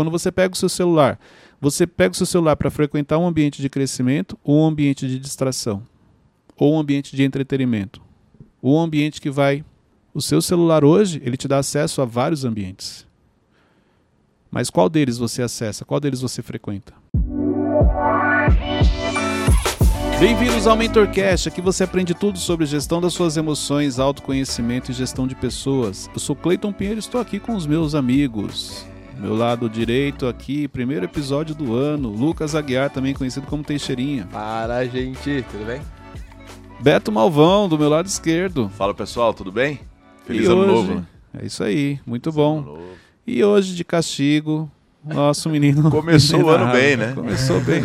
quando você pega o seu celular, você pega o seu celular para frequentar um ambiente de crescimento ou um ambiente de distração? Ou um ambiente de entretenimento? Ou um ambiente que vai. O seu celular hoje, ele te dá acesso a vários ambientes. Mas qual deles você acessa? Qual deles você frequenta? Bem-vindos ao MentorCast, aqui você aprende tudo sobre gestão das suas emoções, autoconhecimento e gestão de pessoas. Eu sou Cleiton Pinheiro e estou aqui com os meus amigos. Meu lado direito aqui, primeiro episódio do ano, Lucas Aguiar, também conhecido como Teixeirinha. Para, gente, tudo bem? Beto Malvão, do meu lado esquerdo. Fala pessoal, tudo bem? Feliz e ano hoje, novo. É isso aí, muito Feliz bom. E hoje de castigo, nosso menino. Começou o ano bem, né? Começou bem.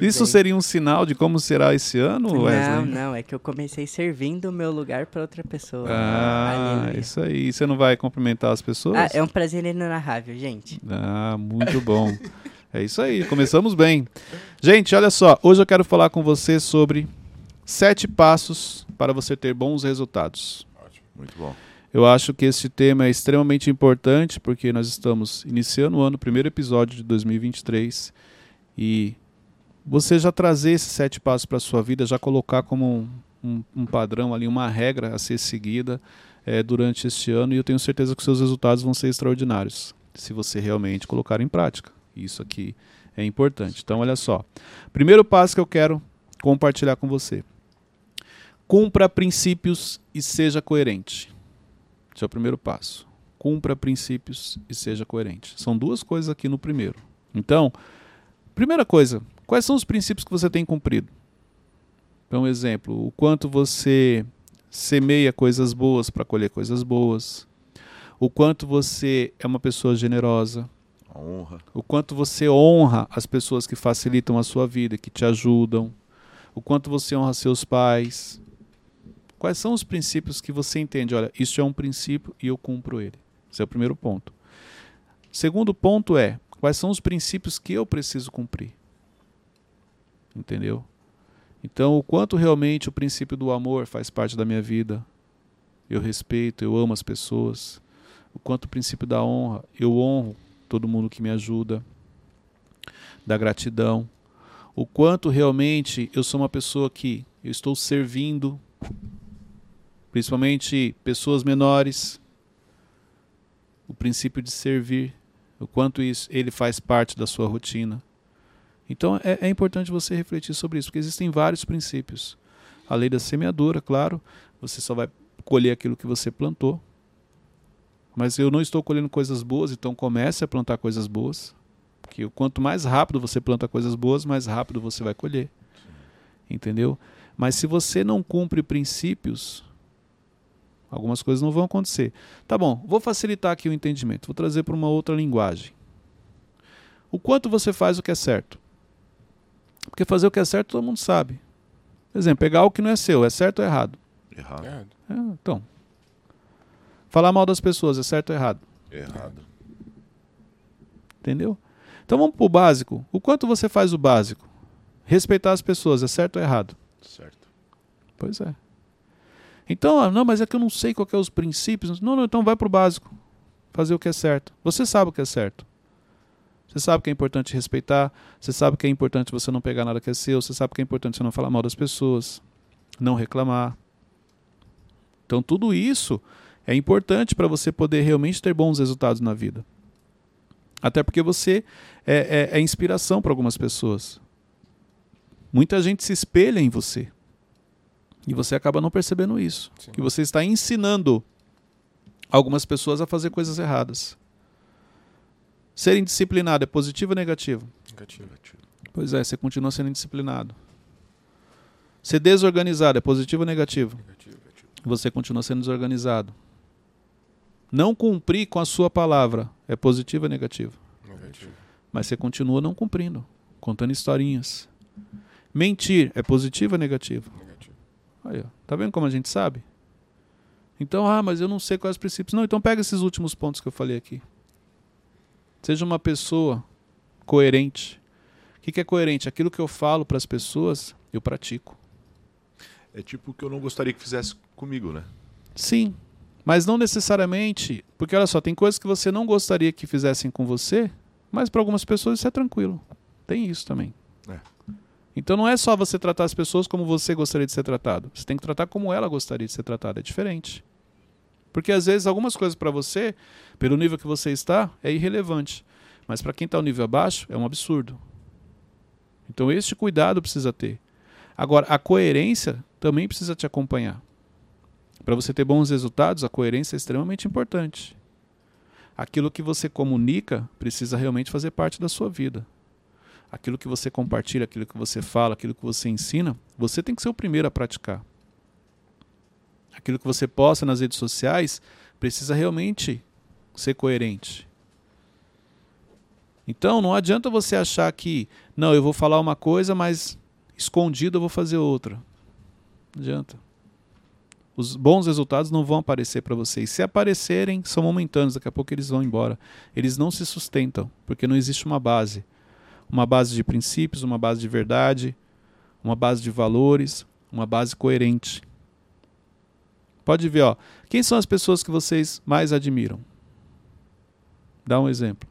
Isso seria um sinal de como será esse ano, Wesley? Não, não, é que eu comecei servindo o meu lugar para outra pessoa. Ah, isso aí. Você não vai cumprimentar as pessoas? Ah, é um prazer inenarrável, gente. Ah, muito bom. é isso aí, começamos bem. Gente, olha só, hoje eu quero falar com você sobre sete passos para você ter bons resultados. Ótimo, muito bom. Eu acho que esse tema é extremamente importante porque nós estamos iniciando o ano, primeiro episódio de 2023, e você já trazer esses sete passos para a sua vida, já colocar como um, um, um, padrão ali, uma regra a ser seguida é, durante este ano, e eu tenho certeza que seus resultados vão ser extraordinários, se você realmente colocar em prática. Isso aqui é importante. Então, olha só. Primeiro passo que eu quero compartilhar com você. Cumpra princípios e seja coerente. Esse é o primeiro passo. Cumpra princípios e seja coerente. São duas coisas aqui no primeiro. Então, primeira coisa, quais são os princípios que você tem cumprido? Então, um exemplo, o quanto você semeia coisas boas para colher coisas boas. O quanto você é uma pessoa generosa. Honra. O quanto você honra as pessoas que facilitam a sua vida, que te ajudam. O quanto você honra seus pais. Quais são os princípios que você entende? Olha, isso é um princípio e eu cumpro ele. Esse é o primeiro ponto. Segundo ponto é: quais são os princípios que eu preciso cumprir? Entendeu? Então, o quanto realmente o princípio do amor faz parte da minha vida. Eu respeito, eu amo as pessoas. O quanto o princípio da honra, eu honro todo mundo que me ajuda. Da gratidão. O quanto realmente eu sou uma pessoa que eu estou servindo principalmente pessoas menores, o princípio de servir, o quanto isso ele faz parte da sua rotina. Então é, é importante você refletir sobre isso, porque existem vários princípios. A lei da semeadura, claro, você só vai colher aquilo que você plantou. Mas eu não estou colhendo coisas boas, então comece a plantar coisas boas. Porque quanto mais rápido você planta coisas boas, mais rápido você vai colher. Entendeu? Mas se você não cumpre princípios, Algumas coisas não vão acontecer. Tá bom, vou facilitar aqui o entendimento, vou trazer para uma outra linguagem. O quanto você faz o que é certo? Porque fazer o que é certo todo mundo sabe. Por exemplo, pegar o que não é seu, é certo ou errado? Errado. É, então. Falar mal das pessoas, é certo ou errado? Errado. Entendeu? Então vamos para o básico. O quanto você faz o básico? Respeitar as pessoas, é certo ou errado? Certo. Pois é. Então, ah, não, mas é que eu não sei qual é os princípios. Não, não, então vai para o básico. Fazer o que é certo. Você sabe o que é certo. Você sabe que é importante respeitar, você sabe que é importante você não pegar nada que é seu, você sabe que é importante você não falar mal das pessoas, não reclamar. Então tudo isso é importante para você poder realmente ter bons resultados na vida. Até porque você é, é, é inspiração para algumas pessoas. Muita gente se espelha em você. E você acaba não percebendo isso. Sim. Que você está ensinando algumas pessoas a fazer coisas erradas. Ser indisciplinado é positivo ou negativo? Negativo. Pois é, você continua sendo indisciplinado. Ser desorganizado é positivo ou negativo? Negativo. negativo. Você continua sendo desorganizado. Não cumprir com a sua palavra é positivo ou negativo? Negativo. Mas você continua não cumprindo, contando historinhas. Mentir é positivo ou negativo? Negativo. Aí, ó. Tá vendo como a gente sabe? Então, ah, mas eu não sei quais os princípios. Não, então pega esses últimos pontos que eu falei aqui. Seja uma pessoa coerente. O que, que é coerente? Aquilo que eu falo para as pessoas, eu pratico. É tipo o que eu não gostaria que fizesse comigo, né? Sim, mas não necessariamente. Porque olha só, tem coisas que você não gostaria que fizessem com você, Mas para algumas pessoas isso é tranquilo. Tem isso também. É. Então não é só você tratar as pessoas como você gostaria de ser tratado. Você tem que tratar como ela gostaria de ser tratada. É diferente. Porque às vezes algumas coisas para você, pelo nível que você está, é irrelevante. Mas para quem está no nível abaixo, é um absurdo. Então este cuidado precisa ter. Agora, a coerência também precisa te acompanhar. Para você ter bons resultados, a coerência é extremamente importante. Aquilo que você comunica precisa realmente fazer parte da sua vida. Aquilo que você compartilha, aquilo que você fala, aquilo que você ensina, você tem que ser o primeiro a praticar. Aquilo que você posta nas redes sociais precisa realmente ser coerente. Então não adianta você achar que, não, eu vou falar uma coisa, mas escondido eu vou fazer outra. Não adianta. Os bons resultados não vão aparecer para vocês. Se aparecerem, são momentâneos, daqui a pouco eles vão embora. Eles não se sustentam, porque não existe uma base. Uma base de princípios, uma base de verdade, uma base de valores, uma base coerente. Pode ver, ó. Quem são as pessoas que vocês mais admiram? Dá um exemplo.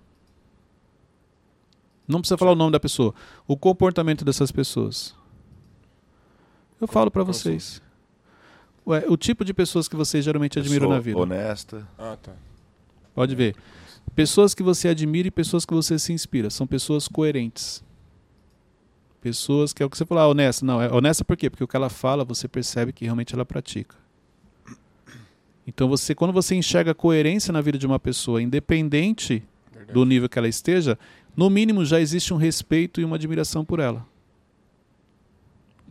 Não precisa falar o nome da pessoa. O comportamento dessas pessoas. Eu falo para vocês. Ué, o tipo de pessoas que vocês geralmente admiram Pessoa na vida. Honesta. Ah, tá. Pode ver. Pessoas que você admira e pessoas que você se inspira. São pessoas coerentes. Pessoas que é o que você falou, ah, honesta. Não, é honesta por quê? Porque o que ela fala, você percebe que realmente ela pratica. Então você, quando você enxerga coerência na vida de uma pessoa, independente Verdade. do nível que ela esteja, no mínimo já existe um respeito e uma admiração por ela.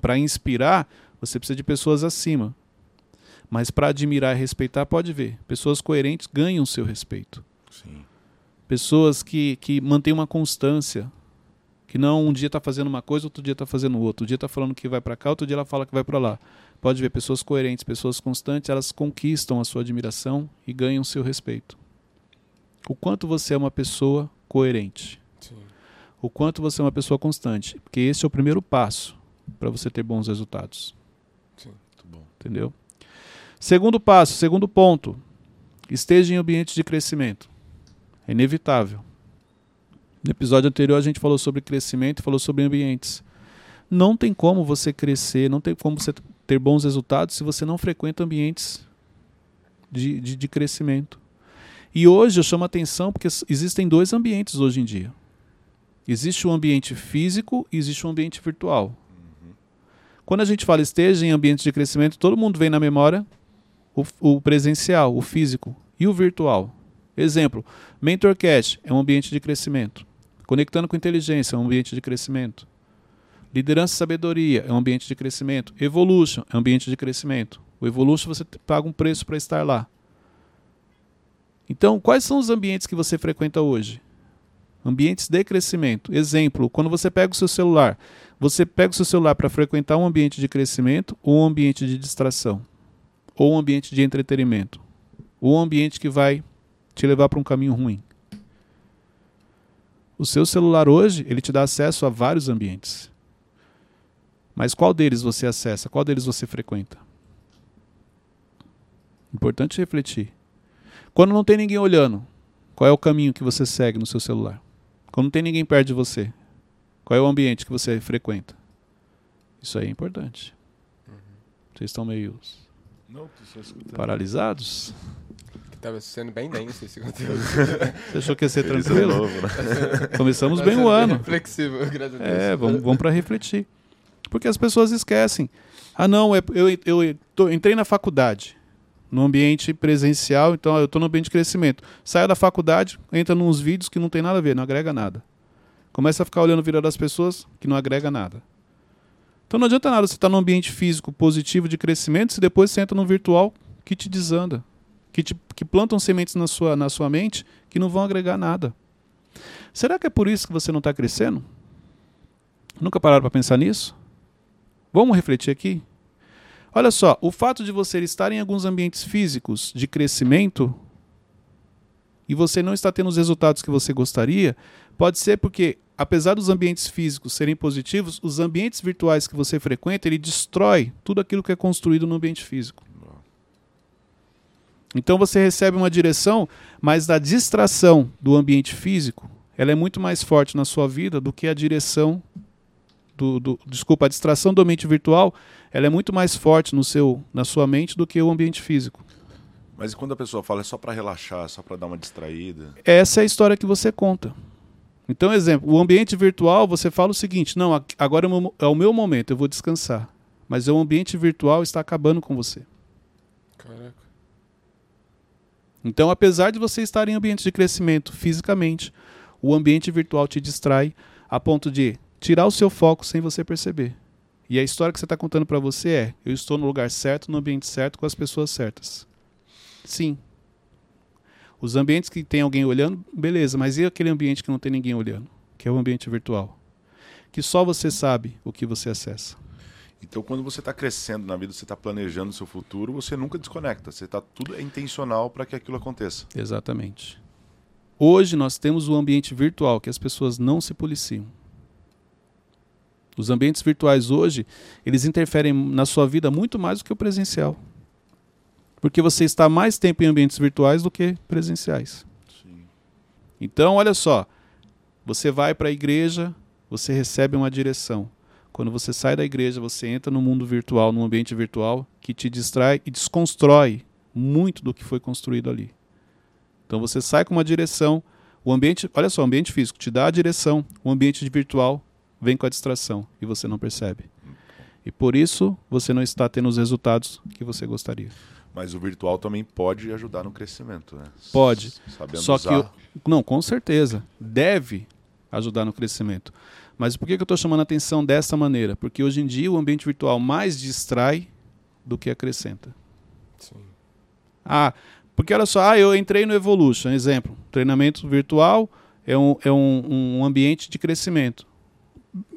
Para inspirar, você precisa de pessoas acima. Mas para admirar e respeitar, pode ver. Pessoas coerentes ganham seu respeito. Sim. Pessoas que, que mantêm uma constância. Que não um dia está fazendo uma coisa, outro dia está fazendo outra. Um dia está falando que vai para cá, outro dia ela fala que vai para lá. Pode ver, pessoas coerentes, pessoas constantes, elas conquistam a sua admiração e ganham seu respeito. O quanto você é uma pessoa coerente. Sim. O quanto você é uma pessoa constante. Porque esse é o primeiro passo para você ter bons resultados. Sim. Muito bom. Entendeu? Segundo passo, segundo ponto. Esteja em ambiente de crescimento. É inevitável. No episódio anterior a gente falou sobre crescimento falou sobre ambientes. Não tem como você crescer, não tem como você ter bons resultados se você não frequenta ambientes de, de, de crescimento. E hoje eu chamo a atenção porque existem dois ambientes hoje em dia. Existe o ambiente físico e existe o ambiente virtual. Quando a gente fala esteja em ambiente de crescimento, todo mundo vem na memória o, o presencial, o físico e o virtual. Exemplo, MentorCast é um ambiente de crescimento. Conectando com inteligência é um ambiente de crescimento. Liderança e sabedoria é um ambiente de crescimento. Evolution é um ambiente de crescimento. O Evolution você paga um preço para estar lá. Então, quais são os ambientes que você frequenta hoje? Ambientes de crescimento. Exemplo, quando você pega o seu celular, você pega o seu celular para frequentar um ambiente de crescimento ou um ambiente de distração? Ou um ambiente de entretenimento? Ou um ambiente que vai te levar para um caminho ruim? O seu celular hoje, ele te dá acesso a vários ambientes. Mas qual deles você acessa? Qual deles você frequenta? Importante refletir. Quando não tem ninguém olhando, qual é o caminho que você segue no seu celular? Quando não tem ninguém perto de você, qual é o ambiente que você frequenta? Isso aí é importante. Vocês estão meio Não, só escutando. paralisados? Que tava sendo bem denso esse conteúdo. Você achou que ia ser tranquilo? novo, né? Começamos Tá bem o ano. Reflexivo, graças a Deus. É, vamos, vamos para refletir. Porque as pessoas esquecem. Ah, não, é- eu, eu, tô- entrei na faculdade, no ambiente presencial, então eu estou no ambiente de crescimento. Saio da faculdade, entra nos vídeos que não tem nada a ver, não agrega nada. Começa a ficar olhando a vida das pessoas que não agrega nada. Então não adianta nada você estar num ambiente físico positivo de crescimento se depois você entra no virtual que te desanda, que, te, que plantam sementes na sua, na sua mente que não vão agregar nada. Será que é por isso que você não está crescendo? Nunca pararam para pensar nisso? Vamos refletir aqui? Olha só, o fato de você estar em alguns ambientes físicos de crescimento e você não está tendo os resultados que você gostaria, pode ser porque, apesar dos ambientes físicos serem positivos, os ambientes virtuais que você frequenta, ele destrói tudo aquilo que é construído no ambiente físico. Então você recebe uma direção, mas da distração do ambiente físico ela é muito mais forte na sua vida do que a direção do, do desculpa, a distração do ambiente virtual, ela é muito mais forte no seu na sua mente do que o ambiente físico. Mas e quando a pessoa fala é só para relaxar, só para dar uma distraída? Essa é a história que você conta. Então, exemplo, o ambiente virtual, você fala o seguinte: não, ag- agora é o meu- é o meu momento, eu vou descansar. Mas o ambiente virtual está acabando com você. Caraca. Então, apesar de você estar em ambiente de crescimento fisicamente, o ambiente virtual te distrai a ponto de tirar o seu foco sem você perceber. E a história que você está contando para você é: eu estou no lugar certo, no ambiente certo, com as pessoas certas. Sim. Os ambientes que tem alguém olhando, beleza, mas e aquele ambiente que não tem ninguém olhando? Que é o ambiente virtual. Que só você sabe o que você acessa. Então, quando você está crescendo na vida, você está planejando o seu futuro, você nunca desconecta. Você tá tudo é intencional para que aquilo aconteça. Exatamente. Hoje nós temos o ambiente virtual que as pessoas não se policiam. Os ambientes virtuais hoje, eles interferem na sua vida muito mais do que o presencial. Porque você está mais tempo em ambientes virtuais do que presenciais. Sim. Então, olha só, você vai para a igreja, você recebe uma direção. Quando você sai da igreja, você entra no mundo virtual, num ambiente virtual que te distrai e desconstrói muito do que foi construído ali. Então você sai com uma direção, o ambiente, olha só, o ambiente físico te dá a direção, o ambiente virtual vem com a distração e você não percebe. E por isso você não está tendo os resultados que você gostaria. Mas o virtual também pode ajudar no crescimento, né? Pode. Sabendo Só que usar. eu- Não, com certeza. Deve ajudar no crescimento. Mas por que que eu estou chamando a atenção dessa maneira? Porque hoje em dia o ambiente virtual mais distrai do que acrescenta. Sim. Ah, porque olha só, ah, eu entrei no Evolution, exemplo. Treinamento virtual é um, é um, um ambiente de crescimento.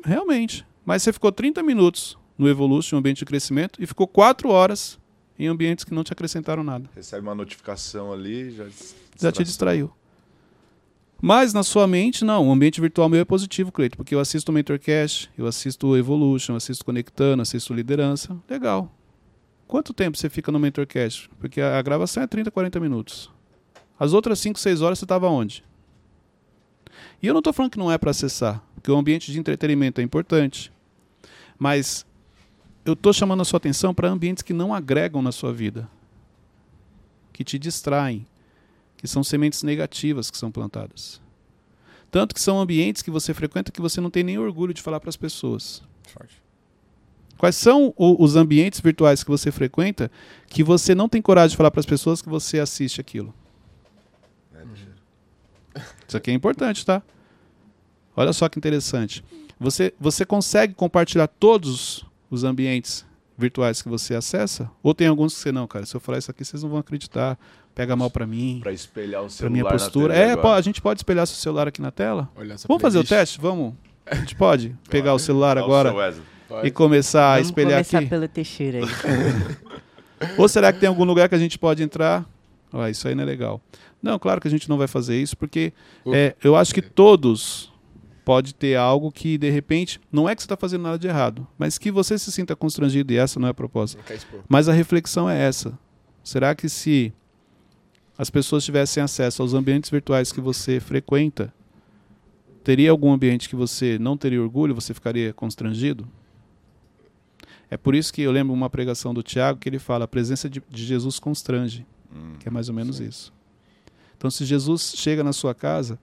Realmente. Mas você ficou 30 minutos no Evolution, um ambiente de crescimento, e ficou 4 horas em ambientes que não te acrescentaram nada. Recebe uma notificação ali, já, já te distraiu. Mas na sua mente, não. O ambiente virtual meu é positivo, Cleiton, porque eu assisto o Mentorcast, eu assisto o Evolution, assisto Conectando, assisto Liderança. Legal. Quanto tempo você fica no Mentorcast? Porque a, a gravação é 30, 40 minutos. As outras 5, 6 horas você estava onde? E eu não estou falando que não é para acessar, porque o ambiente de entretenimento é importante. Mas eu estou chamando a sua atenção para ambientes que não agregam na sua vida, que te distraem, que são sementes negativas que são plantadas. Tanto que são ambientes que você frequenta que você não tem nem orgulho de falar para as pessoas. Forte. Quais são o- os ambientes virtuais que você frequenta que você não tem coragem de falar para as pessoas que você assiste aquilo? É, deixa- Isso aqui é importante, tá? Olha só que interessante. Você, você consegue compartilhar todos os ambientes virtuais que você acessa? Ou tem alguns que você não, cara? Se eu falar isso aqui, vocês não vão acreditar. Pega mal para mim, Pra espelhar o para celular minha na postura. É, agora. a gente pode espelhar seu celular aqui na tela? Olha essa Vamos fazer o playlist. teste? Vamos? A gente pode pegar o celular agora e começar a Vamos espelhar começar aqui? pelo Teixeira aí. Ou será que tem algum lugar que a gente pode entrar? Ah, isso aí não é legal. Não, claro que a gente não vai fazer isso, porque é, eu acho que todos pode ter algo que, de repente, não é que você está fazendo nada de errado, mas que você se sinta constrangido, e essa não é a proposta. Mas a reflexão é essa. Será que se as pessoas tivessem acesso aos ambientes virtuais que você frequenta, teria algum ambiente que você não teria orgulho, você ficaria constrangido? É por isso que eu lembro uma pregação do Tiago que ele fala: a presença de, de Jesus constrange, Hum. que é mais ou menos Sim. isso. Então, se Jesus chega na sua casa,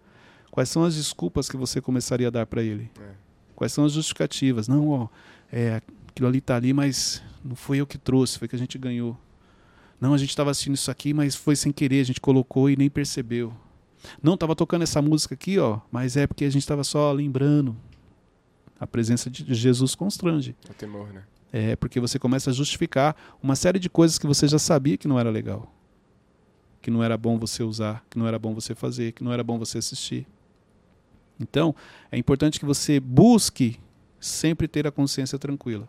quais são as desculpas que você começaria a dar para ele? É. Quais são as justificativas? Não, ó, é, aquilo ali tá ali, mas não foi eu que trouxe, foi que a gente ganhou. Não, a gente estava assistindo isso aqui, mas foi sem querer, a gente colocou e nem percebeu. Não, estava tocando essa música aqui, ó, mas é porque a gente estava só lembrando. A presença de Jesus constrange. O temor, né? É porque você começa a justificar uma série de coisas que você já sabia que não era legal. Que não era bom você usar, que não era bom você fazer, que não era bom você assistir. Então, é importante que você busque sempre ter a consciência tranquila.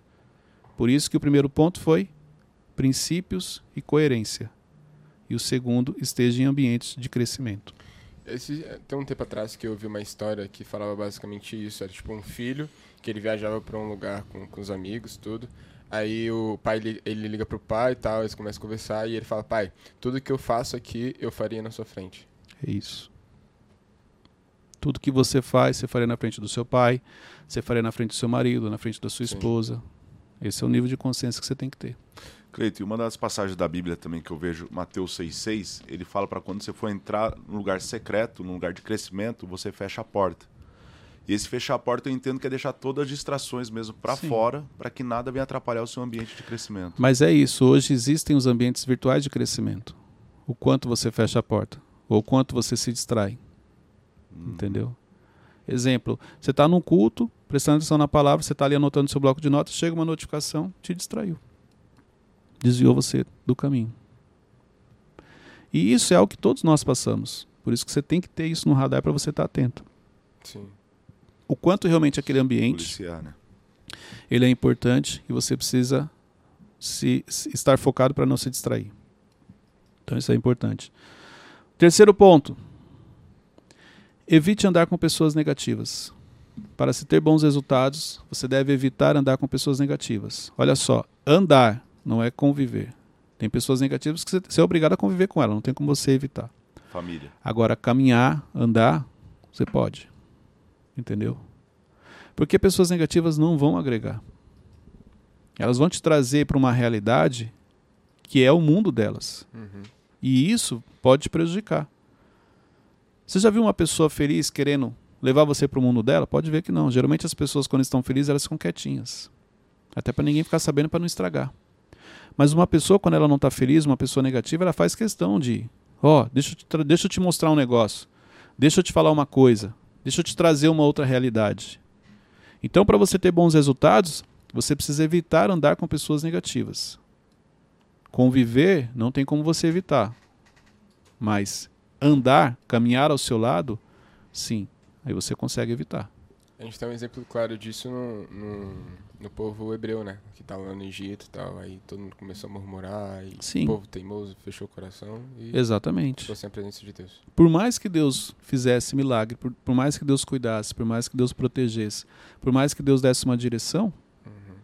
Por isso que o primeiro ponto foi princípios e coerência. E o segundo, esteja em ambientes de crescimento. Esse, tem um tempo atrás que eu vi uma história que falava basicamente isso. Era tipo um filho que ele viajava pra um lugar com, com os amigos, tudo. Aí o pai, li- ele liga pro pai e tal, eles começam a conversar e ele fala, pai, tudo que eu faço aqui, eu faria na sua frente. É isso. Tudo que você faz, você faria na frente do seu pai, você faria na frente do seu marido, na frente da sua Sim. esposa. Esse é o nível de consciência que você tem que ter. Cleito, e uma das passagens da Bíblia também que eu vejo, Mateus 6,6, ele fala para quando você for entrar num lugar secreto, num lugar de crescimento, você fecha a porta. E esse fechar a porta eu entendo que é deixar todas as distrações mesmo para fora, para que nada venha atrapalhar o seu ambiente de crescimento. Mas é isso, hoje existem os ambientes virtuais de crescimento. O quanto você fecha a porta, ou o quanto você se distrai. Entendeu? Exemplo, você está num culto, prestando atenção na palavra, você está ali anotando seu bloco de notas, chega uma notificação, te distraiu. Desviou você do caminho. E isso é o que todos nós passamos. Por isso que você tem que ter isso no radar para você estar atento. Sim. O quanto realmente aquele ambiente Policiar, né? ele é importante e você precisa se, se- estar focado para não se distrair. Então isso é importante. Terceiro ponto. Evite andar com pessoas negativas. Para se ter bons resultados, você deve evitar andar com pessoas negativas. Olha só, andar não é conviver. Tem pessoas negativas que você- é obrigado a conviver com elas, não tem como você evitar. Família. Agora, caminhar, andar, você pode. Entendeu? Porque pessoas negativas não vão agregar. Elas vão te trazer para uma realidade que é o mundo delas. Uhum. E isso pode te prejudicar. Você já viu uma pessoa feliz querendo levar você para o mundo dela? Pode ver que não. Geralmente as pessoas, quando estão felizes, elas ficam quietinhas. Até para ninguém ficar sabendo para não estragar. Mas uma pessoa, quando ela não está feliz, uma pessoa negativa, ela faz questão de: ó, deixa, te tra- deixa eu te mostrar um negócio. Deixa eu te falar uma coisa. Deixa eu te trazer uma outra realidade. Então, para você ter bons resultados, você precisa evitar andar com pessoas negativas. Conviver não tem como você evitar. Mas andar, caminhar ao seu lado, sim, aí você consegue evitar. A gente tem um exemplo claro disso no, no, no povo hebreu, né? Que tava lá no Egito e tal. Aí todo mundo começou a murmurar. E Sim. o povo teimoso fechou o coração e Exatamente. ficou sem a presença de Deus. Por mais que Deus fizesse milagre, por, por mais que Deus cuidasse, por mais que Deus protegesse, por mais que Deus desse uma direção, Uhum.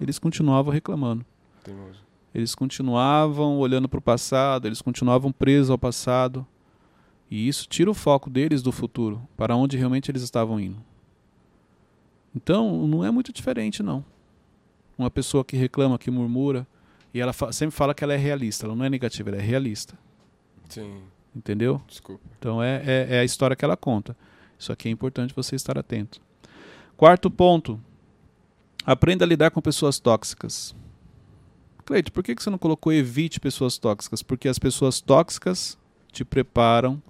eles continuavam reclamando. Teimoso. Eles continuavam olhando para o passado, eles continuavam presos ao passado. E isso tira o foco deles do futuro, para onde realmente eles estavam indo. Então, não é muito diferente, não. Uma pessoa que reclama, que murmura, e ela fa- sempre fala que ela é realista. Ela não é negativa, ela é realista. Sim, Entendeu? desculpa. Então, é, é, é a história que ela conta. Isso aqui é importante você estar atento. Quarto ponto. Aprenda a lidar com pessoas tóxicas. Cleito, por que que você não colocou evite pessoas tóxicas? Porque as pessoas tóxicas te preparam,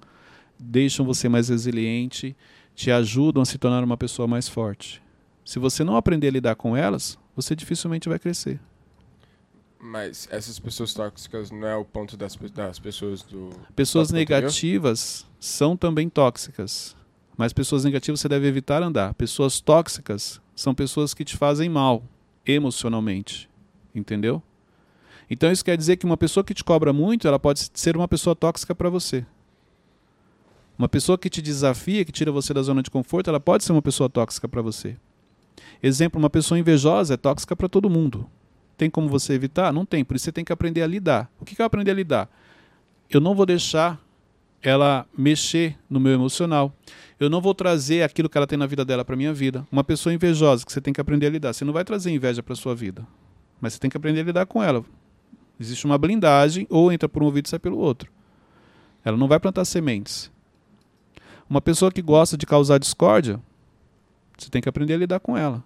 deixam você mais resiliente, te ajudam a se tornar uma pessoa mais forte. Se você não aprender a lidar com elas, você dificilmente vai crescer. Mas essas pessoas tóxicas não é o ponto das, das pessoas do. Pessoas anterior? negativas são também tóxicas. Mas pessoas negativas você deve evitar andar. Pessoas tóxicas são pessoas que te fazem mal emocionalmente. Entendeu? Então isso quer dizer que uma pessoa que te cobra muito, ela pode ser uma pessoa tóxica para você. Uma pessoa que te desafia, que tira você da zona de conforto, ela pode ser uma pessoa tóxica para você. Exemplo, uma pessoa invejosa é tóxica para todo mundo. Tem como você evitar? Não tem. Por isso você tem que aprender a lidar. O que é aprender a lidar? Eu não vou deixar ela mexer no meu emocional. Eu não vou trazer aquilo que ela tem na vida dela para minha vida. Uma pessoa invejosa que você tem que aprender a lidar. Você não vai trazer inveja para sua vida, mas você tem que aprender a lidar com ela. Existe uma blindagem ou entra por um ouvido e sai pelo outro. Ela não vai plantar sementes. Uma pessoa que gosta de causar discórdia, você tem que aprender a lidar com ela.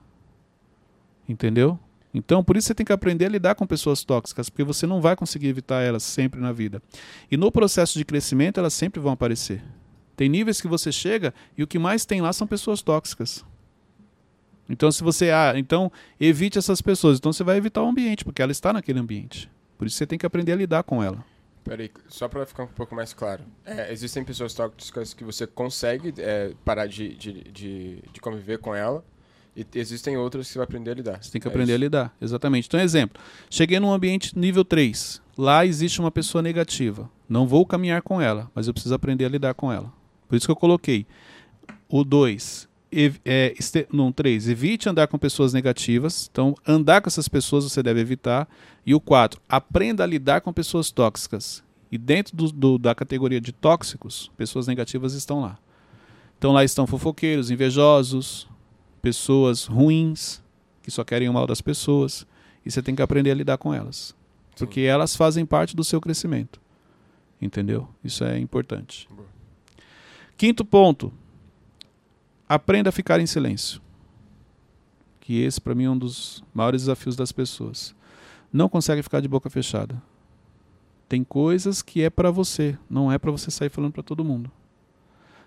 Entendeu? Então, por isso você tem que aprender a lidar com pessoas tóxicas, porque você não vai conseguir evitar elas sempre na vida. E no processo de crescimento, elas sempre vão aparecer. Tem níveis que você chega e o que mais tem lá são pessoas tóxicas. Então, se você. Ah, então evite essas pessoas. Então você vai evitar o ambiente, porque ela está naquele ambiente. Por isso você tem que aprender a lidar com ela. Peraí, só pra ficar um pouco mais claro. É, existem pessoas tóxicas que você consegue é, parar de, de, de, de conviver com ela. E existem outras que você vai aprender a lidar. Você tem que É aprender a isso. lidar. Exatamente. Então, exemplo. Cheguei num ambiente nível 3. Lá existe uma pessoa negativa. Não vou caminhar com ela, mas eu preciso aprender a lidar com ela. Por isso que eu coloquei o 2. É, não, 3. Evite andar com pessoas negativas. Então, andar com essas pessoas você deve evitar. E o 4. Aprenda a lidar com pessoas tóxicas. E dentro do- do- da categoria de tóxicos, pessoas negativas estão lá. Então lá estão fofoqueiros, invejosos, pessoas ruins, que só querem o mal das pessoas. E você tem que aprender a lidar com elas. Porque Sim. elas fazem parte do seu crescimento. Entendeu? Isso é importante. Quinto ponto. Aprenda a ficar em silêncio. Que esse, para mim, é um dos maiores desafios das pessoas. Não consegue ficar de boca fechada. Tem coisas que é para você, não é para você sair falando para todo mundo.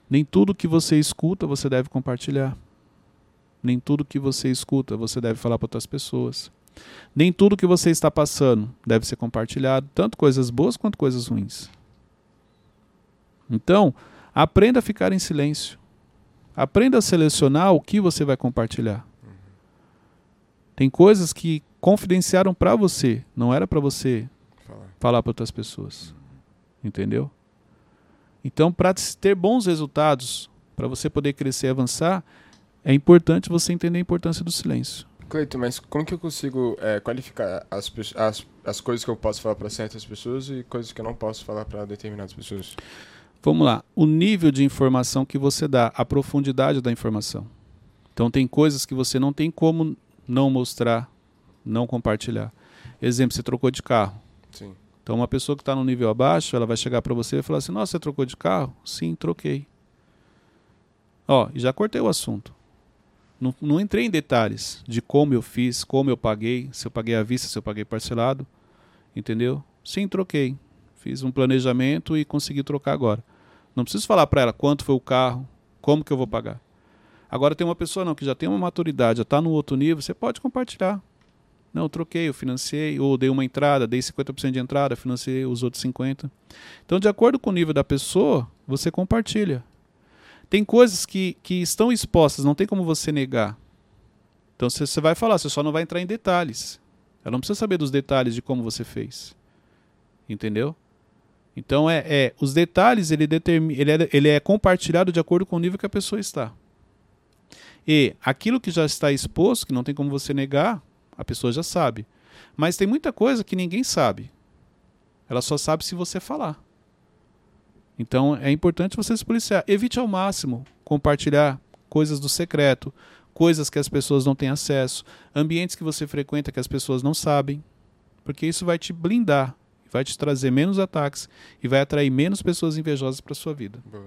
Nem tudo que você escuta você deve compartilhar. Nem tudo que você escuta você deve falar para outras pessoas. Nem tudo que você está passando deve ser compartilhado, tanto coisas boas quanto coisas ruins. Então, aprenda a ficar em silêncio. Aprenda a selecionar o que você vai compartilhar. Tem coisas que confidenciaram para você, não era para você Falar. para outras pessoas. Entendeu? Então, para ter bons resultados, para você poder crescer e avançar, é importante você entender a importância do silêncio. Cleiton, mas como que eu consigo é, qualificar as, as, as coisas que eu posso falar para certas pessoas e coisas que eu não posso falar para determinadas pessoas? Vamos lá. O nível de informação que você dá, a profundidade da informação. Então, tem coisas que você não tem como não mostrar, não compartilhar. Exemplo, você trocou de carro. Sim. Então, uma pessoa que está no nível abaixo, ela vai chegar para você e falar assim: Nossa, você trocou de carro? Sim, troquei. Ó, e já cortei o assunto. Não, não entrei em detalhes de como eu fiz, como eu paguei, se eu paguei à vista, se eu paguei parcelado. Entendeu? Sim, troquei. Fiz um planejamento e consegui trocar agora. Não preciso falar para ela quanto foi o carro, como que eu vou pagar. Agora tem uma pessoa não que já tem uma maturidade, já está no outro nível, você pode compartilhar. Não, eu troquei, eu financiei, ou dei uma entrada, dei 50% de entrada, financiei os outros 50%. Então, de acordo com o nível da pessoa, você compartilha. Tem coisas que, que estão expostas, não tem como você negar. Então, você você vai falar, você só não vai entrar em detalhes. Ela não precisa saber dos detalhes de como você fez. Entendeu? Então, é, é os detalhes, ele, determi, ele, é, ele é compartilhado de acordo com o nível que a pessoa está. E aquilo que já está exposto, que não tem como você negar, a pessoa já sabe. Mas tem muita coisa que ninguém sabe. Ela só sabe se você falar. Então é importante você se policiar. Evite ao máximo compartilhar coisas do secreto, coisas que as pessoas não têm acesso, ambientes que você frequenta que as pessoas não sabem, porque isso vai te blindar, vai te trazer menos ataques e vai atrair menos pessoas invejosas para sua vida Boa.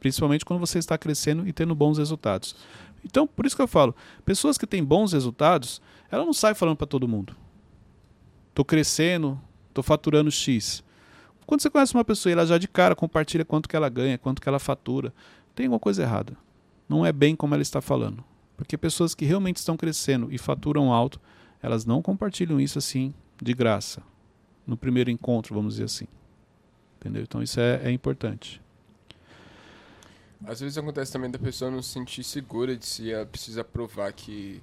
principalmente quando você está crescendo e tendo bons resultados. Então, por isso que eu falo, pessoas que têm bons resultados, ela não sai falando para todo mundo. Tô crescendo, tô faturando X. Quando você conhece uma pessoa e ela já de cara compartilha quanto que ela ganha, quanto que ela fatura, tem alguma coisa errada. Não é bem como ela está falando. Porque pessoas que realmente estão crescendo e faturam alto, elas não compartilham isso assim de graça. No primeiro encontro, vamos dizer assim. Entendeu? Então isso é, é importante. Às vezes acontece também da pessoa não se sentir segura de se ela precisa provar que.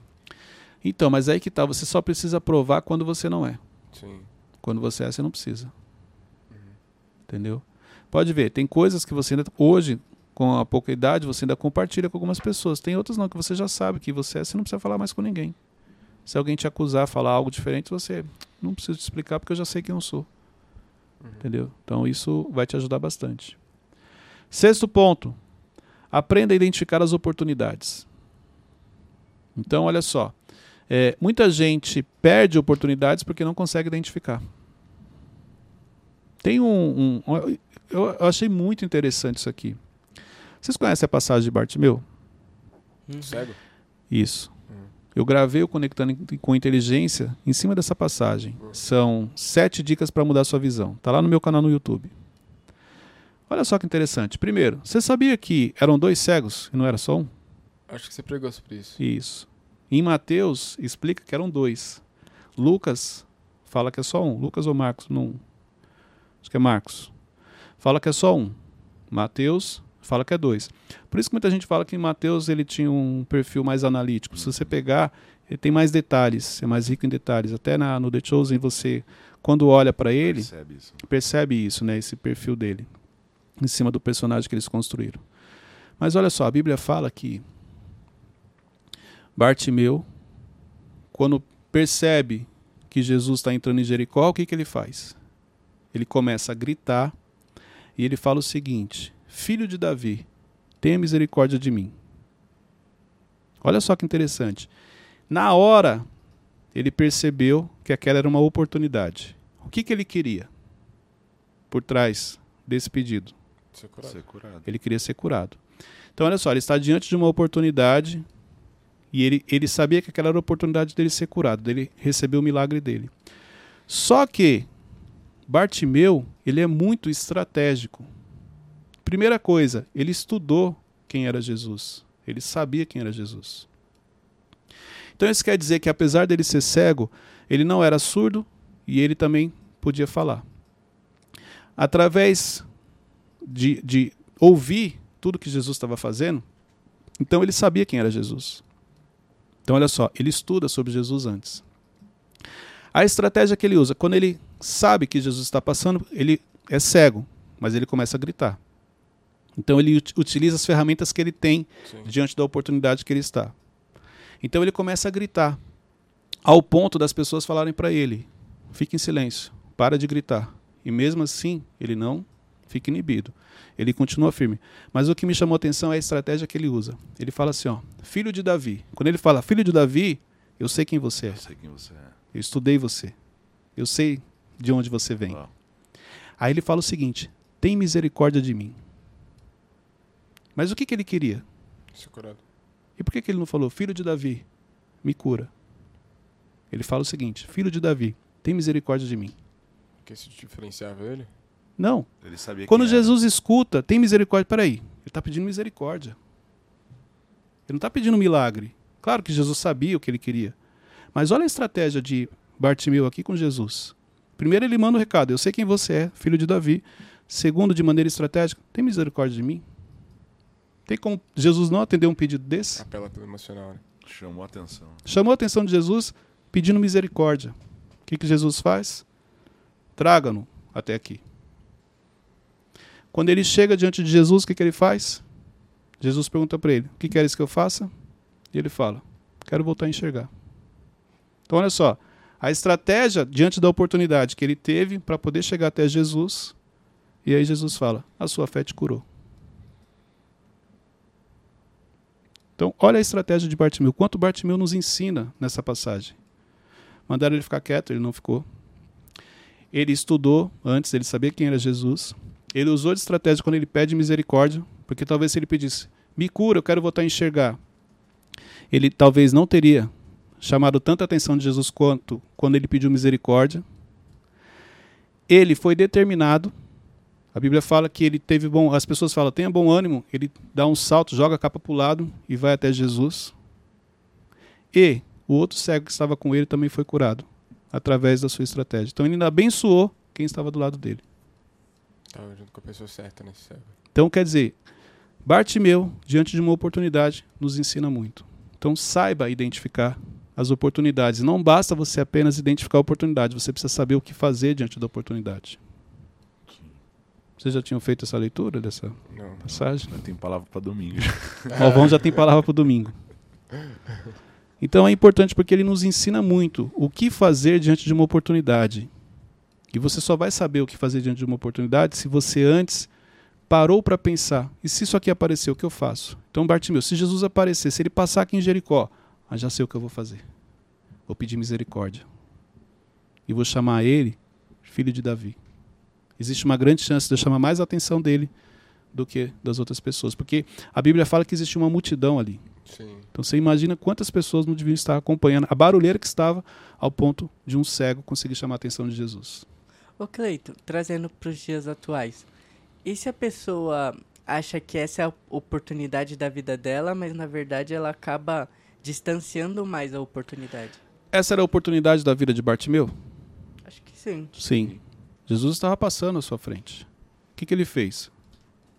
Então, mas aí que tá, você só precisa provar quando você não é. Sim. Quando você é, você não precisa. Entendeu? Pode ver, tem coisas que você ainda, hoje, com a pouca idade, você ainda compartilha com algumas pessoas. Tem outras não, que você já sabe que você é, você não precisa falar mais com ninguém. Se alguém te acusar, falar algo diferente, você não precisa te explicar porque eu já sei quem eu sou. Entendeu? Então isso vai te ajudar bastante. Sexto ponto. Aprenda a identificar as oportunidades. Então, olha só. É, muita gente perde oportunidades porque não consegue identificar. Tem um. um eu, eu achei muito interessante isso aqui. Vocês conhecem a passagem de Bartimeu? Cego? Isso. Eu gravei o Conectando com Inteligência em cima dessa passagem. São sete dicas para mudar sua visão. Tá lá no meu canal no YouTube. Olha só que interessante. Primeiro, você sabia que eram dois cegos e não era só um? Acho que você pregou sobre isso. Isso. Em Mateus explica que eram dois. Lucas fala que é só um. Lucas ou Marcos? Não. Acho que é Marcos. Fala que é só um. Mateus fala que é dois. Por isso que muita gente fala que em Mateus ele tinha um perfil mais analítico. Se você pegar, ele tem mais detalhes, é mais rico em detalhes. Até na, no The Chosen você, quando olha para ele, Percebe isso. percebe isso, né? Esse perfil dele, em cima do personagem que eles construíram. Mas olha só, a Bíblia fala que Bartimeu, quando percebe que Jesus está entrando em Jericó, o que, que ele faz? Ele começa a gritar e ele fala o seguinte: Filho de Davi, tenha misericórdia de mim. Olha só que interessante. Na hora, ele percebeu que aquela era uma oportunidade. O que, que ele queria por trás desse pedido? Ser curado. Ser curado. Ele queria ser curado. Então, olha só, ele está diante de uma oportunidade e ele, ele sabia que aquela era a oportunidade dele ser curado, dele receber o milagre dele. Só que Bartimeu, ele é muito estratégico. Primeira coisa, ele estudou quem era Jesus. Ele sabia quem era Jesus. Então isso quer dizer que apesar dele ser cego, ele não era surdo e ele também podia falar. Através de, de ouvir tudo que Jesus estava fazendo, então ele sabia quem era Jesus. Então olha só, ele estuda sobre Jesus antes. A estratégia que ele usa, quando ele sabe que Jesus está passando, ele é cego, mas ele começa a gritar. Então ele ut- utiliza as ferramentas que ele tem Sim. diante da oportunidade que ele está. Então ele começa a gritar, ao ponto das pessoas falarem para ele: fique em silêncio, para de gritar. E mesmo assim, ele não fica inibido. Ele continua firme. Mas o que me chamou a atenção é a estratégia que ele usa. Ele fala assim: ó, filho de Davi. Quando ele fala filho de Davi, eu sei quem você é. Eu sei quem você é. Eu estudei você. Eu sei de onde você vem. Ó, Aí ele fala o seguinte: tem misericórdia de mim. Mas o que, que ele queria? Ser curado. E por que, que ele não falou, filho de Davi, me cura? Ele fala o seguinte: filho de Davi, tem misericórdia de mim. Porque isso diferenciava ele? Não. Ele sabia Quando. Jesus escuta, tem misericórdia. Peraí, ele está pedindo misericórdia. Ele não está pedindo milagre. Claro que Jesus sabia o que ele queria. Mas olha a estratégia de Bartimeu aqui com Jesus. Primeiro, ele manda o recado: Eu sei quem você é, filho de Davi. Segundo, de maneira estratégica, tem misericórdia de mim? Tem como Jesus não atender um pedido desse? Apela pelo emocional, né? Chamou a atenção. Chamou a atenção de Jesus pedindo misericórdia. O que, que Jesus faz? Traga-no até aqui. Quando ele chega diante de Jesus, o que, que ele faz? Jesus pergunta para ele: O que queres que eu faça? E ele fala: Quero voltar a enxergar. Então, olha só. A estratégia diante da oportunidade que ele teve para poder chegar até Jesus. E aí Jesus fala: A sua fé te curou. Então, olha a estratégia de Bartimeu. Quanto Bartimeu nos ensina nessa passagem. Mandaram ele ficar quieto, ele não ficou. Ele estudou antes, ele sabia quem era Jesus. Ele usou de estratégia quando ele pede misericórdia, porque talvez se ele pedisse, me cura, eu quero voltar a enxergar. Ele talvez não teria chamado tanta atenção de Jesus quanto quando ele pediu misericórdia. Ele foi determinado. A Bíblia fala que ele teve bom. As pessoas falam, tenha bom ânimo. Ele dá um salto, joga a capa para o lado e vai até Jesus. E o outro cego que estava com ele também foi curado através da sua estratégia. Então ele ainda abençoou quem estava do lado dele. Tava junto com a pessoa certa nesse cego. Então quer dizer, Bartimeu, diante de uma oportunidade, nos ensina muito. Então saiba identificar as oportunidades. Não basta você apenas identificar a oportunidade, você precisa saber o que fazer diante da oportunidade. Vocês já tinham feito essa leitura dessa Não. passagem? Tem palavra para domingo. Malvão já tem palavra para domingo. Então é importante porque ele nos ensina muito o que fazer diante de uma oportunidade. E você só vai saber o que fazer diante de uma oportunidade se você antes parou para pensar: e se isso aqui aparecer, o que eu faço? Então, Bartimeu, se Jesus aparecer, se ele passar aqui em Jericó, ah, já sei o que eu vou fazer. Vou pedir misericórdia. E vou chamar ele filho de Davi. Existe uma grande chance de eu chamar mais a atenção dele do que das outras pessoas, porque a Bíblia fala que existe uma multidão ali. Sim. Então você imagina quantas pessoas não deviam estar acompanhando a barulheira que estava ao ponto de um cego conseguir chamar a atenção de Jesus. Ô Cleito, trazendo para os dias atuais, e se a pessoa acha que essa é a oportunidade da vida dela, mas na verdade ela acaba distanciando mais a oportunidade? Essa era a oportunidade da vida de Bartimeu? Acho que sim. Sim. Jesus estava passando à sua frente. O que, que ele fez?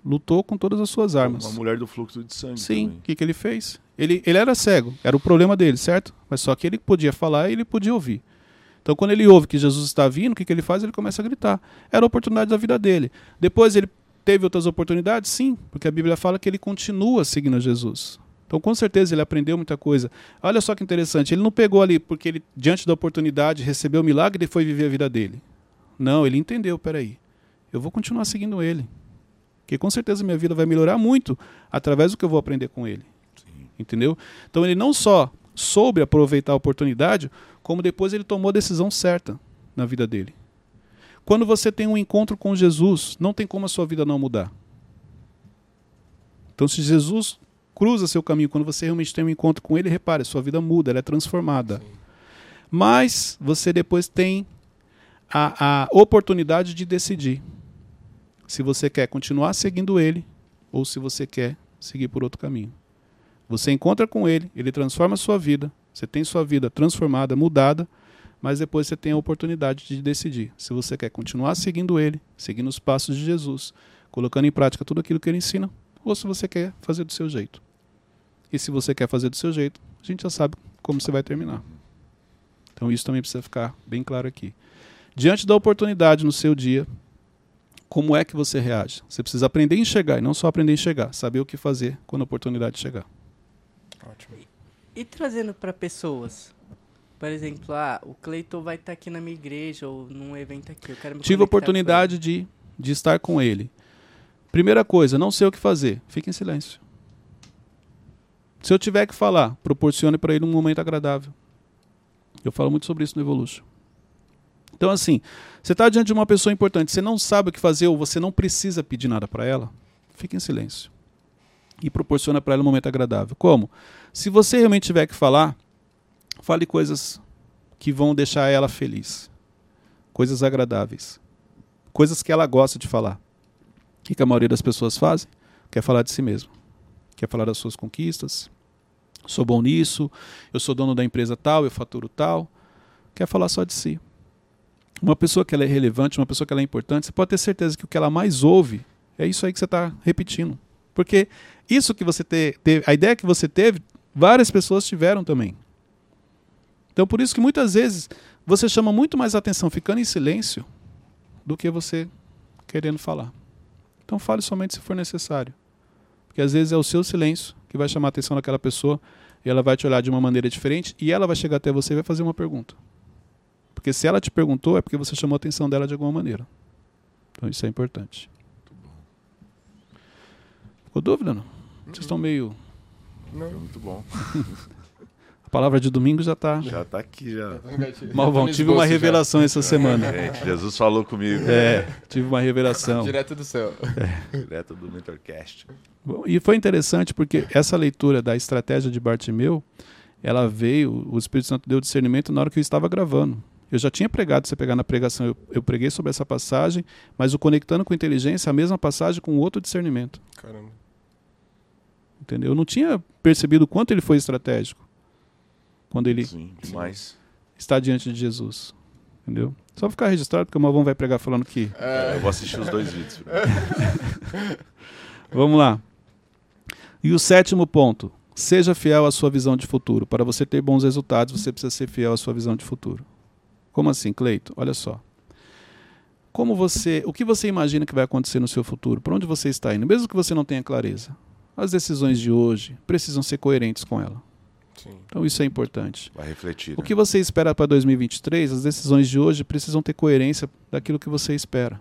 Lutou com todas as suas armas. Uma mulher do fluxo de sangue. Sim. O que, que ele fez? Ele, ele era cego, era o problema dele, certo? Mas só que ele podia falar e ele podia ouvir. Então, quando ele ouve que Jesus está vindo, o que, que ele faz? Ele começa a gritar. Era a oportunidade da vida dele. Depois ele teve outras oportunidades? Sim, porque a Bíblia fala que ele continua seguindo a Jesus. Então, com certeza, ele aprendeu muita coisa. Olha só que interessante, ele não pegou ali porque ele, diante da oportunidade, recebeu o milagre e foi viver a vida dele. Não, ele entendeu, peraí, eu vou continuar seguindo ele. Porque com certeza minha vida vai melhorar muito através do que eu vou aprender com ele. Entendeu? Então ele não só soube aproveitar a oportunidade, como depois ele tomou a decisão certa na vida dele. Quando você tem um encontro com Jesus, não tem como a sua vida não mudar. Então, se Jesus cruza seu caminho, quando você realmente tem um encontro com ele, repare, sua vida muda, ela é transformada. Sim. Mas você depois tem a, a oportunidade de decidir se você quer continuar seguindo ele ou se você quer seguir por outro caminho. Você encontra com ele, ele transforma a sua vida, você tem sua vida transformada, mudada, mas depois você tem a oportunidade de decidir se você quer continuar seguindo ele, seguindo os passos de Jesus, colocando em prática tudo aquilo que ele ensina, ou se você quer fazer do seu jeito. E se você quer fazer do seu jeito, a gente já sabe como você vai terminar. Então isso também precisa ficar bem claro aqui. Diante da oportunidade no seu dia, como é que você reage? Você precisa aprender a enxergar, e não só aprender a enxergar, saber o que fazer quando a oportunidade chegar. Ótimo. E, e trazendo para pessoas, por exemplo, ah, o Cleiton vai estar tá aqui na minha igreja ou num evento aqui. Eu quero me Tive a oportunidade de, de estar com ele. Primeira coisa, não sei o que fazer. Fique em silêncio. Se eu tiver que falar, proporcione para ele um momento agradável. Eu falo muito sobre isso no Evolution. Então, assim, você está diante de uma pessoa importante, você não sabe o que fazer ou você não precisa pedir nada para ela, fique em silêncio. E proporciona para ela um momento agradável. Como? Se você realmente tiver que falar, fale coisas que vão deixar ela feliz. Coisas agradáveis. Coisas que ela gosta de falar. O que a maioria das pessoas fazem? Quer falar de si mesmo. Quer falar das suas conquistas. Sou bom nisso, eu sou dono da empresa tal, eu faturo tal. Quer falar só de si. Uma pessoa que ela é relevante, uma pessoa que ela é importante, você pode ter certeza que o que ela mais ouve é isso aí que você está repetindo. Porque isso que você te, teve, a ideia que você teve, várias pessoas tiveram também. Então por isso que muitas vezes você chama muito mais atenção ficando em silêncio do que você querendo falar. Então fale somente se for necessário. Porque às vezes é o seu silêncio que vai chamar a atenção daquela pessoa e ela vai te olhar de uma maneira diferente e ela vai chegar até você e vai fazer uma pergunta. Porque se ela te perguntou, é porque você chamou a atenção dela de alguma maneira. Então isso é importante. Muito bom. Ficou dúvida, não? Vocês estão meio. Não, muito bom. a palavra de domingo já está. Já está aqui, já. Malvão, tive uma revelação já. essa semana. Gente, Jesus falou comigo. É, tive uma revelação. Direto do céu. É. Direto do Mentorcast. Bom, e foi interessante porque essa leitura da estratégia de Bartimeu, ela veio, o Espírito Santo deu discernimento na hora que eu estava gravando. Eu já tinha pregado, você pegar na pregação, eu, eu preguei sobre essa passagem, mas o conectando com inteligência, a mesma passagem com outro discernimento. Caramba. Entendeu? Eu não tinha percebido o quanto ele foi estratégico quando ele Sim, está diante de Jesus. Entendeu? Só ficar registrado, porque o Malvão vai pregar falando que. É, eu vou assistir os dois vídeos. Vamos lá. E o sétimo ponto. Seja fiel à sua visão de futuro. Para você ter bons resultados, você precisa ser fiel à sua visão de futuro. Como assim, Cleito? Olha só. Como você, o que você imagina que vai acontecer no seu futuro? Para onde você está indo? Mesmo que você não tenha clareza. As decisões de hoje precisam ser coerentes com ela. Sim. Então isso é importante. Vai refletir. O né? que você espera para 2023? As decisões de hoje precisam ter coerência daquilo que você espera.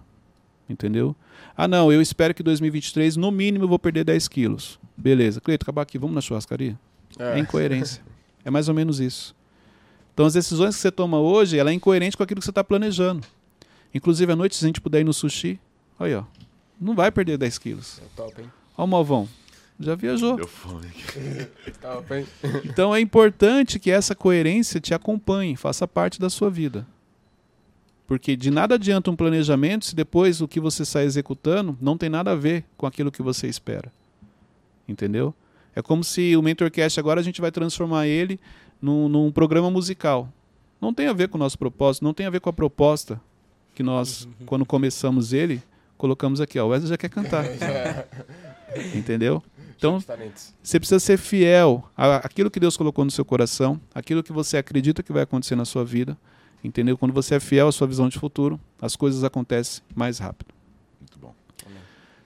Entendeu? Ah, não, eu espero que 2023, no mínimo, eu vou perder 10 quilos. Beleza. Cleito, acabar aqui, vamos na churrascaria? É, é incoerência. é mais ou menos isso. Então as decisões que você toma hoje, ela é incoerente com aquilo que você está planejando. Inclusive, à noite, se a gente puder ir no sushi, olha, ó, não vai perder 10 quilos. É top, hein? Olha o Malvão. Já viajou. Deu fome. top, hein? Então é importante que essa coerência te acompanhe, faça parte da sua vida. Porque de nada adianta um planejamento se depois o que você sai executando não tem nada a ver com aquilo que você espera. Entendeu? É como se o Mentorcast agora a gente vai transformar ele num, num programa musical. Não tem a ver com o nosso propósito, não tem a ver com a proposta que nós, uhum. quando começamos ele, colocamos aqui. Ó, o Wesley já quer cantar. Entendeu? Então, você precisa ser fiel àquilo que Deus colocou no seu coração, aquilo que você acredita que vai acontecer na sua vida. Entendeu? Quando você é fiel à sua visão de futuro, as coisas acontecem mais rápido. Muito bom.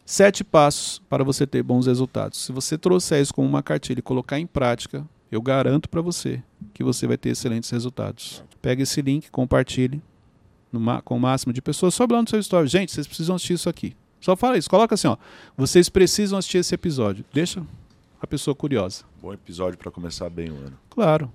Sete passos para você ter bons resultados. Se você trouxer isso como uma cartilha e colocar em prática, eu garanto para você que você vai ter excelentes resultados. Pega esse link, compartilhe com o máximo de pessoas. Sobe lá no seu story. Gente, vocês precisam assistir isso aqui. Só fala isso. Coloca assim, ó. Vocês precisam assistir esse episódio. Deixa a pessoa curiosa. Bom episódio para começar bem o ano. Claro.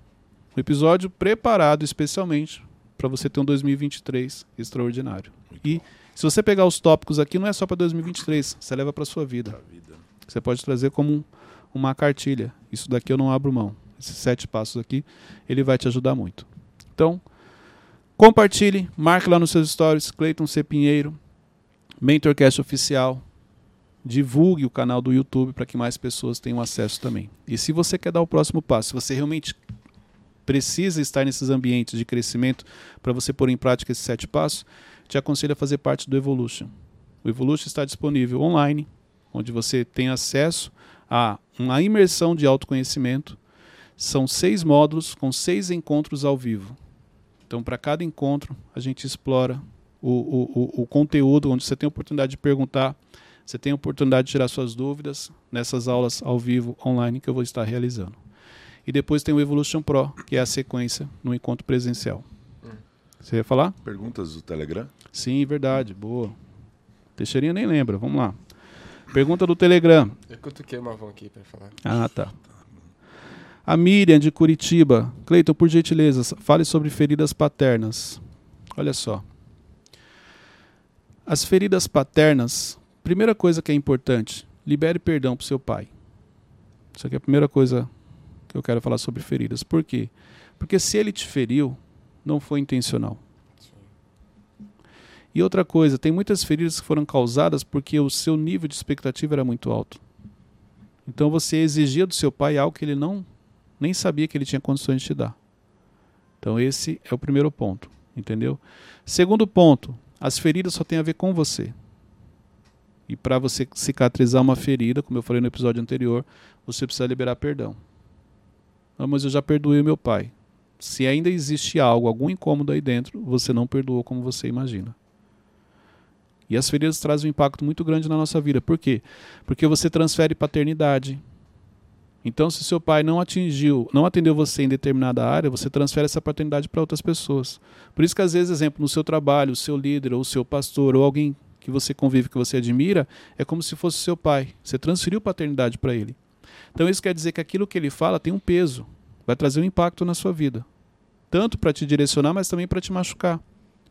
Um episódio preparado especialmente para você ter um 2023 extraordinário. Muito E bom. se você pegar os tópicos aqui, não é só para 2023, você leva para sua vida. Vida. Você pode trazer como um- uma cartilha. Isso daqui eu não abro mão. Esses sete passos aqui, ele vai te ajudar muito. Então, compartilhe, marque lá nos seus stories, Cleiton C. Pinheiro, Mentorcast Oficial. Divulgue o canal do YouTube para que mais pessoas tenham acesso também. E se você quer dar o próximo passo, se você realmente precisa estar nesses ambientes de crescimento para você pôr em prática esses sete passos, te aconselho a fazer parte do Evolution. O Evolution está disponível online, onde você tem acesso a uma imersão de autoconhecimento. São seis módulos com seis encontros ao vivo. Então, para cada encontro, a gente explora o, o, o, o conteúdo, onde você tem a oportunidade de perguntar, você tem a oportunidade de tirar suas dúvidas nessas aulas ao vivo, online, que eu vou estar realizando. E depois tem o Evolution Pro, que é a sequência no encontro presencial. Você ia falar? Perguntas do Telegram? Sim, verdade. Boa. Teixeirinha nem lembra. Vamos lá. Pergunta do Telegram. Eu cutuquei o Mavão aqui pra falar. Ah, tá. A Miriam de Curitiba. Cleiton, por gentileza, fale sobre feridas paternas. Olha só. As feridas paternas, primeira coisa que é importante, libere perdão para seu pai. Isso aqui é a primeira coisa que eu quero falar sobre feridas. Por quê? Porque se ele te feriu, não foi intencional. E outra coisa, tem muitas feridas que foram causadas porque o seu nível de expectativa era muito alto. Então você exigia do seu pai algo que ele não nem sabia que ele tinha condições de te dar. Então esse é o primeiro ponto, entendeu? Segundo ponto, as feridas só têm a ver com você. E para você cicatrizar uma ferida, como eu falei no episódio anterior, você precisa liberar perdão. Ah, mas eu já perdoei meu pai. Se ainda existe algo, algum incômodo aí dentro, você não perdoou como você imagina. E as feridas trazem um impacto muito grande na nossa vida. Por quê? Porque você transfere paternidade. Então, se seu pai não atingiu, não atendeu você em determinada área, você transfere essa paternidade para outras pessoas. Por isso que às vezes, exemplo, no seu trabalho, o seu líder, ou o seu pastor, ou alguém que você convive, que você admira, é como se fosse seu pai. Você transferiu paternidade para ele. Então, isso quer dizer que aquilo que ele fala tem um peso, vai trazer um impacto na sua vida. Tanto para te direcionar, mas também para te machucar.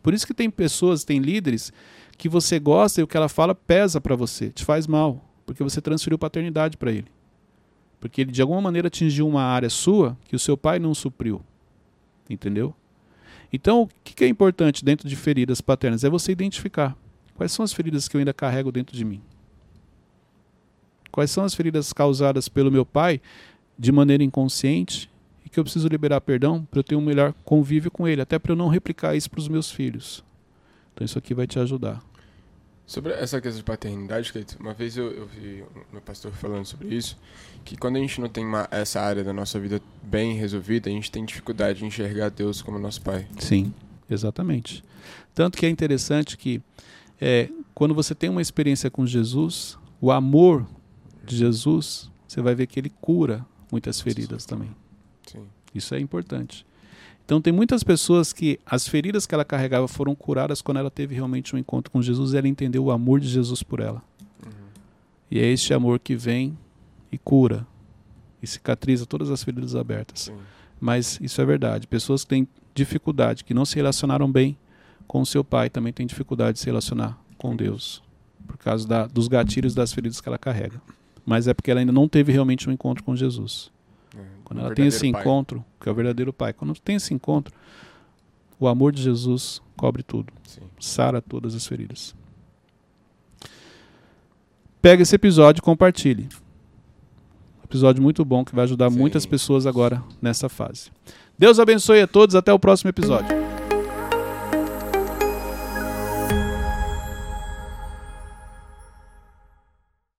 Por isso que tem pessoas, tem líderes que você gosta e o que ela fala pesa para você, te faz mal, porque você transferiu paternidade para ele. Porque ele de alguma maneira atingiu uma área sua que o seu pai não supriu. Entendeu? Então, o que é importante dentro de feridas paternas? É você identificar quais são as feridas que eu ainda carrego dentro de mim. Quais são as feridas causadas pelo meu pai de maneira inconsciente e que eu preciso liberar perdão para eu ter um melhor convívio com ele, até para eu não replicar isso para os meus filhos. Então isso aqui vai te ajudar. Sobre essa questão de paternidade, uma vez eu, eu vi o meu pastor falando sobre isso, que quando a gente não tem uma, essa área da nossa vida bem resolvida, a gente tem dificuldade de enxergar Deus como nosso pai. Sim, exatamente. Tanto que é interessante que é, quando você tem uma experiência com Jesus, o amor de Jesus, você vai ver que ele cura muitas feridas também. Sim. Isso é importante. Então tem muitas pessoas que as feridas que ela carregava foram curadas quando ela teve realmente um encontro com Jesus e ela entendeu o amor de Jesus por ela. E é este amor que vem e cura e cicatriza todas as feridas abertas. Sim. Mas isso é verdade. Pessoas que têm dificuldade, que não se relacionaram bem com o seu pai, também têm dificuldade de se relacionar com Deus. Por causa da, dos gatilhos das feridas que ela carrega. Mas é porque ela ainda não teve realmente um encontro com Jesus. É, Quando ela tem esse pai. encontro, que é o verdadeiro pai, quando tem esse encontro, o amor de Jesus cobre tudo, Sim. sara todas as feridas. Pega esse episódio e compartilhe. Episódio muito bom que vai ajudar Sim. muitas pessoas agora nessa fase. Deus abençoe a todos, até o próximo episódio.